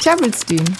Tjabelstühn.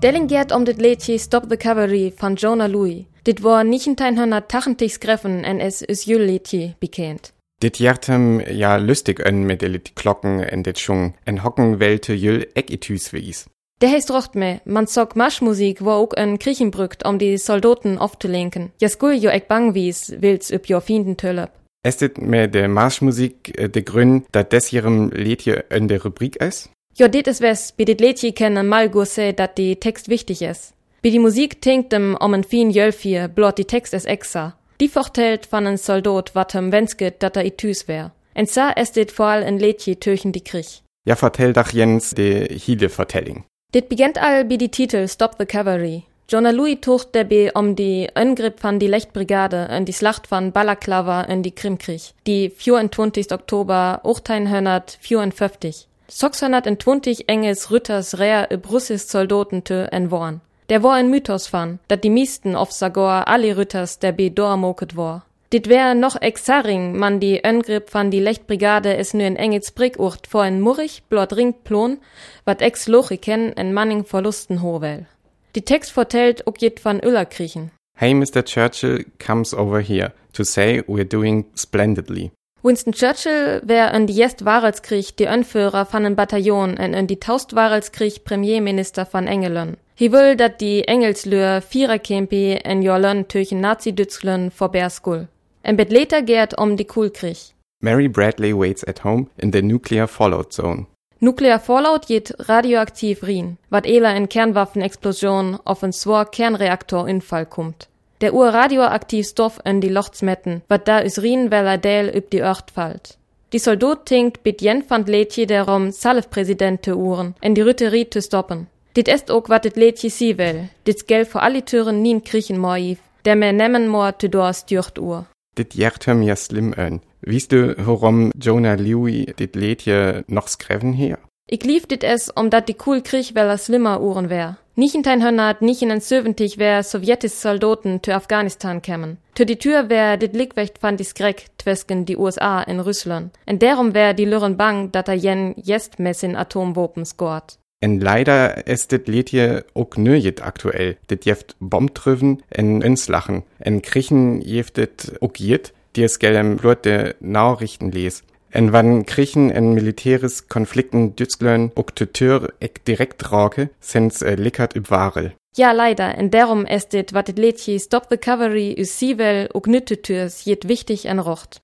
Dellingeert om dit liedje Stop the Cavalry van Jonah Louis. Dit war 1980 greffen en es is jul liedje bekend. Dit hjertem ja lustig ön mit de Glocken en dit Schung en hocken welte jül ek itüs wies. Der heißt rocht me, man zog Marschmusik wo ook een Kriechen brückt, um die Soldaten aufzulenken. Ja skul jo ek bang wies, wils üb jo Fienden töllöp. Es dit mit de Marschmusik äh, de Grün, dat des ihrem Liedje in der Rubrik is? Jo dit is wes, bi dit Liedje kenne mal gur se, dat die Text wichtig is. Bi die Musik tinkt dem om en fin jölfie, blot die Text es exa. Die vertelt van en Soldat wat hem wensket, dat er itüs wär. En sa es dit vor all en Liedje töchen die Krich. Ja, vertell dach Jens de Hiele Vertelling. Dit begint all bi die Titel Stop the Cavalry. Louis tucht der B um die Angriff van die Lechtbrigade in die Schlacht van Balaklava in die Krimkrieg, die 24. Oktober 1854. 620 Engels Rütters Rehr e Brussis Soldaten te enworn. Der war ein Mythos van, dat die meisten of Sagor alle Rütters der B dormoket war. Dit wär noch exaring, man die Angriff van die Lechtbrigade es nur in Engels Brickucht vor en Murrich blot ringt plon, wat ex Lochi ken en Manning Verlusten hovel. Die Text vertellt ook jet van Öllerkriechen. Hey, Mr. Churchill comes over here to say we're doing splendidly. Winston Churchill wär in die Jest Warelskrieg die Anführer van en Bataillon en in die Taust Warelskrieg Premierminister van Engelen. Hi will, dat die Engelslöhr Viererkempi en Jollen töchen Nazi-Dützlen vorberskul. En bet later gärt um die Kulkrieg. Mary Bradley waits at home in the nuclear fallout zone. Nuklear Fallout geht radioaktiv rien, wat eler in Kernwaffenexplosion auf en swar Kernreaktorinfall kommt. Der urradioaktiv Stoff in die Lochtsmetten, wat da is rien weller Dale üb die Ört fallt. Die Soldat tinkt bit jen fand Lädje derom Salif-Präsident te uren, en die Rüterie te stoppen. Dit est ook wat dit Lädje sie will, dit gel vor alle Türen nien kriechen moiv, der me nemmen moa te door stürcht ur. Dit hjertem ja slim ön. Wiest du, warum Jonah Louis dit Liedje noch skreven her? Ik lief dit es, om dat die cool Krieg weller slimmer uren wär. Nicht in dein Hörnert, nicht in en Söventig wär sowjetis Soldaten zu Afghanistan kämen. Tür die Tür wär dit Lickwecht fand die Skrek twesken die USA in Russland. En derum wär die Lürren bang, dat er jen jest messin Atomwopen scoret. En leider ist dit Liedje ook nöjet aktuell. Dit jeft Bombtrüven en Inslachen. En Krichen jeft dit ook jet, die es gelem Blut de Nachrichten les. En wann Krichen en militäres Konflikten te Tür ek direkt drake, sens äh, lickert üb Warel. Ja, leider, en derum est dit, wat dit Liedje Stop the Cavalry us Sivel ook nütte Türs jet wichtig en rocht.